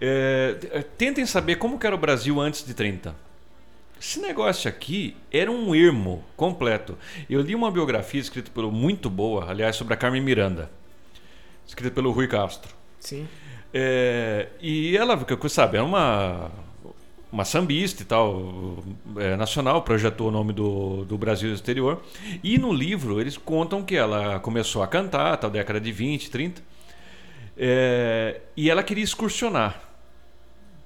É, tentem saber como era o Brasil antes de 30. Esse negócio aqui era um ermo completo. Eu li uma biografia escrita pelo muito boa, aliás, sobre a Carmen Miranda, escrita pelo Rui Castro. Sim. É, e ela, sabe, é uma uma sambista e tal, é, nacional, projetou o nome do, do Brasil exterior. E no livro eles contam que ela começou a cantar, tal, década de 20, 30, é, e ela queria excursionar.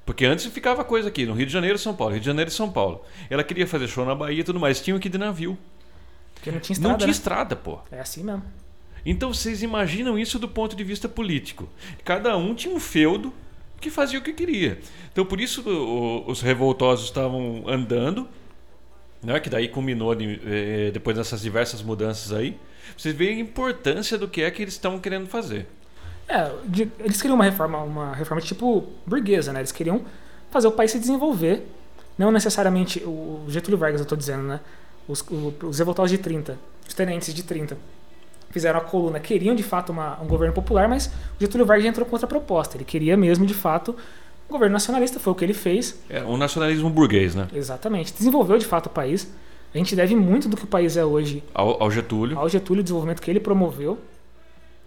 Porque antes ficava coisa aqui, no Rio de Janeiro São Paulo, Rio de Janeiro e São Paulo. Ela queria fazer show na Bahia e tudo mais, tinham que ir de navio. Porque não tinha estrada. Não tinha né? estrada, pô. É assim mesmo. Então vocês imaginam isso do ponto de vista político. Cada um tinha um feudo que fazia o que queria. Então por isso os revoltosos estavam andando, né, que daí culminou de, eh, depois dessas diversas mudanças aí. Vocês veem a importância do que é que eles estão querendo fazer. É, de, eles queriam uma reforma, uma reforma tipo burguesa, né? Eles queriam fazer o país se desenvolver, não necessariamente o Getúlio Vargas, eu estou dizendo, né? Os, o, os revoltosos de 30, os tenentes de 30 fizeram a coluna, queriam de fato uma, um governo popular, mas o Getúlio Vargas entrou contra a proposta. Ele queria mesmo de fato um governo nacionalista, foi o que ele fez. É um nacionalismo burguês, né? Exatamente. Desenvolveu de fato o país. A gente deve muito do que o país é hoje ao, ao Getúlio. Ao Getúlio, o desenvolvimento que ele promoveu.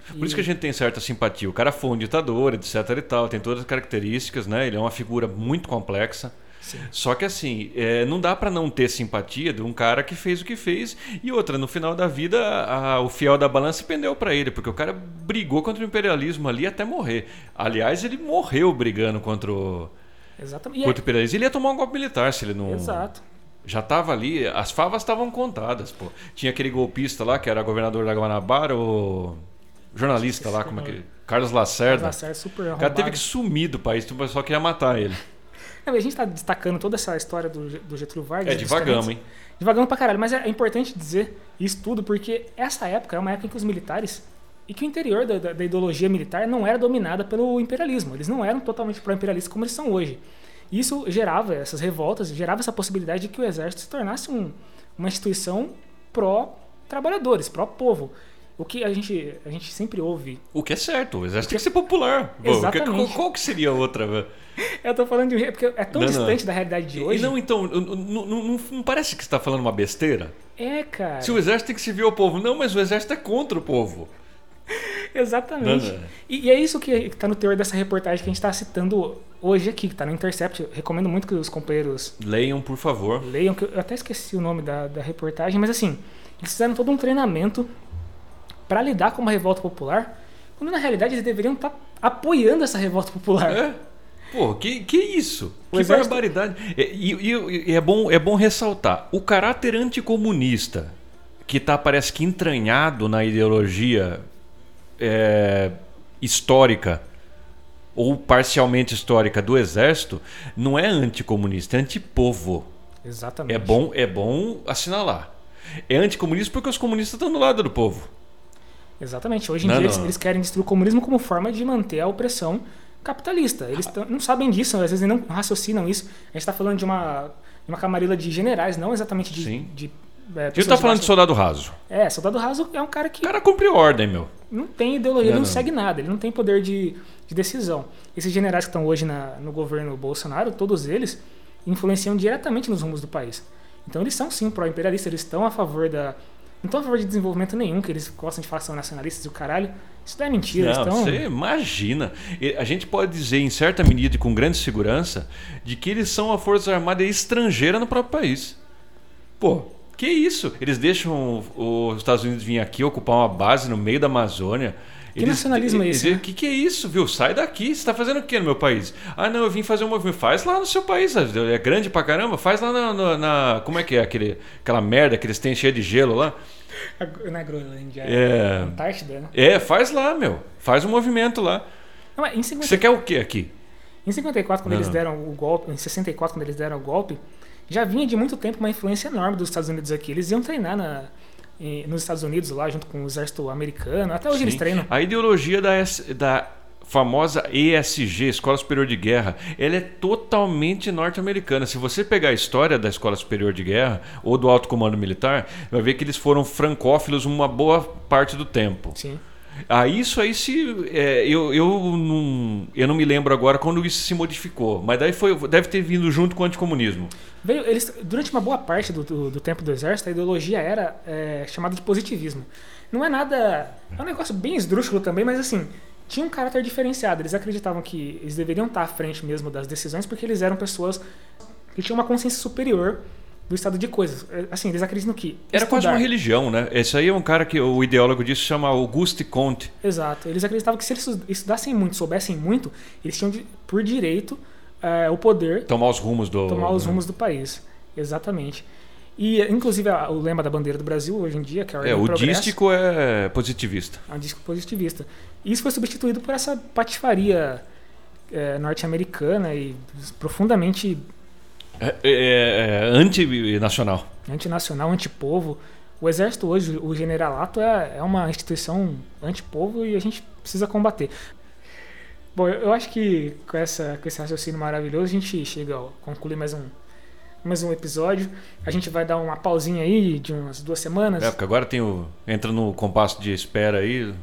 Por isso que a gente tem certa simpatia. O cara foi um ditador, etc e tal, tem todas as características, né? Ele é uma figura muito complexa. Sim. Só que assim, é, não dá para não ter simpatia de um cara que fez o que fez e outra, no final da vida, a, o fiel da balança pendeu para ele, porque o cara brigou contra o imperialismo ali até morrer. Aliás, ele morreu brigando contra o, Exatamente. contra o imperialismo. Ele ia tomar um golpe militar se ele não. Exato. Já estava ali, as favas estavam contadas, pô. Tinha aquele golpista lá que era governador da Guanabara, o jornalista lá, como é que. Carlos Lacerda. Carlos Lacerda super o cara teve que sumir do país, o pessoal queria matar ele. Não, a gente está destacando toda essa história do, do Getúlio Vargas. É, devagamos, hein? Devagamos pra caralho, mas é importante dizer isso tudo porque essa época é uma época em que os militares e que o interior da, da, da ideologia militar não era dominada pelo imperialismo. Eles não eram totalmente pró-imperialistas como eles são hoje. Isso gerava essas revoltas, gerava essa possibilidade de que o exército se tornasse um, uma instituição pró-trabalhadores, pró-povo. O que a gente, a gente sempre ouve. O que é certo, o exército tem que ser popular. Exatamente. Qual, qual que seria a outra? Eu tô falando de. Porque é tão Não, não. distante da realidade de hoje. Não, então, não, não- não- não parece que você está falando uma besteira? É, cara. Se o exército tem que servir ao povo. Não, mas o exército é contra o povo. Exatamente. Não, não. E, e é isso que está no teor dessa reportagem que a gente está citando hoje aqui, que está no Intercept. Eu recomendo muito que os companheiros Leiam, por favor. leiam, que eu até esqueci o nome da, da reportagem, mas assim, eles fizeram todo um treinamento para lidar com uma revolta popular, quando na realidade eles deveriam estar apoiando essa revolta popular. É? Pô, que, que isso? O que exército- barbaridade. E, e- e é, bom, é bom ressaltar: o caráter anticomunista, que está, parece que, entranhado na ideologia é, histórica ou parcialmente histórica do exército, não é anticomunista, é antipovo. Exatamente. É bom, é bom assinalar. É anticomunista porque os comunistas estão do lado do povo. Exatamente. Hoje em Não, dia não. Eles, eles querem destruir o comunismo como forma de manter a opressão capitalista. Eles tão- não sabem disso, às vezes não raciocinam isso. A gente está falando de uma, de uma camarila de generais, não exatamente de. Sim. de A é, gente pessoas tá falando de soldado raso. É, soldado raso é um cara que O cara cumpre ordem, meu. não tem ideologia, Não, ele não, não. segue nada, ele não tem poder de, de decisão. Esses generais que estão hoje na- no governo Bolsonaro, todos eles influenciam diretamente nos rumos do país. Então eles são sim pró-imperialistas, eles estão a favor da. Não estão a favor de desenvolvimento nenhum, que eles gostam de falar que são nacionalistas e o caralho. Isso não é mentira, Não, estão. você imagina. A gente pode dizer, em certa medida e com grande segurança, de que eles são a Força Armada estrangeira no próprio país. Pô, que isso? Eles deixam os Estados Unidos vir aqui ocupar uma base no meio da Amazônia. Que nacionalismo é esse, O que, que é isso, viu? Sai daqui. Você tá fazendo o quê no meu país? Ah, não, eu vim fazer um movimento. Faz lá no seu país. É grande pra caramba. Faz lá na. na- na- como é que é? Aquele, aquela merda que eles têm cheia de gelo lá. Na Groenlândia, É. Antártida, né? É, faz lá, meu. Faz um movimento lá. Não, é, em, 50, Você quer o quê aqui? em 54, quando Não, eles deram o golpe, em 64, quando eles deram o golpe, já vinha de muito tempo uma influência enorme dos Estados Unidos aqui. Eles iam treinar na, nos Estados Unidos lá, junto com o exército americano. Até hoje eles Sim. treinam. A ideologia da, S- da famosa ESG, Escola Superior de Guerra, ela é totalmente norte-americana. Se você pegar a história da Escola Superior de Guerra ou do Alto Comando Militar, vai ver que eles foram francófilos uma boa parte do tempo. Sim. Ah, isso aí se. é, eu, eu, não, eu não me lembro agora quando isso se modificou, mas daí foi, deve ter vindo junto com o anticomunismo. Veio, eles, durante uma boa parte do, do, do tempo do exército, a ideologia era é, chamada de positivismo. Não é nada. É um negócio bem esdrúxulo também, mas assim, tinha um caráter diferenciado. Eles acreditavam que eles deveriam estar à frente mesmo das decisões porque eles eram pessoas que tinham uma consciência superior do estado de coisas. É, Assim, eles acreditam que. Era quase estudar- uma religião, né? Esse aí é um cara que o ideólogo disso chama Auguste Comte. Exato. Eles acreditavam que se eles estudassem muito, soubessem muito, eles tinham de- por direito é, o poder Tomar os rumos do. tomar os rumos do país. Exatamente. E, inclusive, o lema da bandeira do Brasil hoje em dia, que é a É, o Progresso, dístico é positivista. é um disco positivista. E isso foi substituído por essa patifaria é, norte-americana e profundamente É, é- é antinacional. antinacional, antipovo. O exército hoje, o generalato, é, é uma instituição antipovo e a gente precisa combater. Bom, eu acho que com, essa, com esse raciocínio maravilhoso a gente chega a concluir mais um, mais um episódio. A gente vai dar uma pausinha aí de umas duas semanas. É, porque agora tem o. Entra no compasso de espera aí,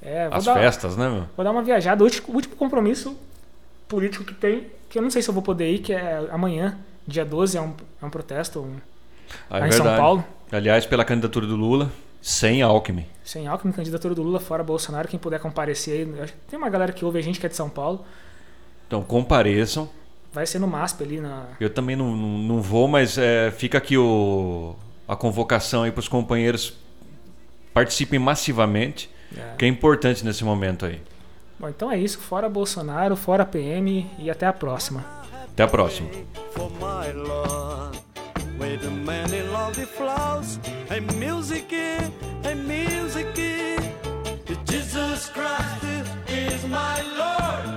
É, vou as dar, festas, né, meu? Vou dar uma viajada. O último, o último compromisso político que tem, que eu não sei se eu vou poder ir, que é amanhã, dia 12, é um, é um protesto um, Ah, é lá em São verdade. Paulo. Aliás, pela candidatura do Lula, sem Alckmin. Sem Alckmin, candidatura do Lula, fora Bolsonaro. Quem puder comparecer aí. Tem uma galera que ouve a gente que é de São Paulo. Então compareçam. Vai ser no MASP ali na. Eu também não, não, não vou, mas é, fica aqui o, a convocação aí para os companheiros participem massivamente, é. que é importante nesse momento aí. Bom, então é isso. Fora Bolsonaro, fora PM e até a próxima. Até a próxima. With many lovely flowers and music, and music. Jesus Christ is my Lord.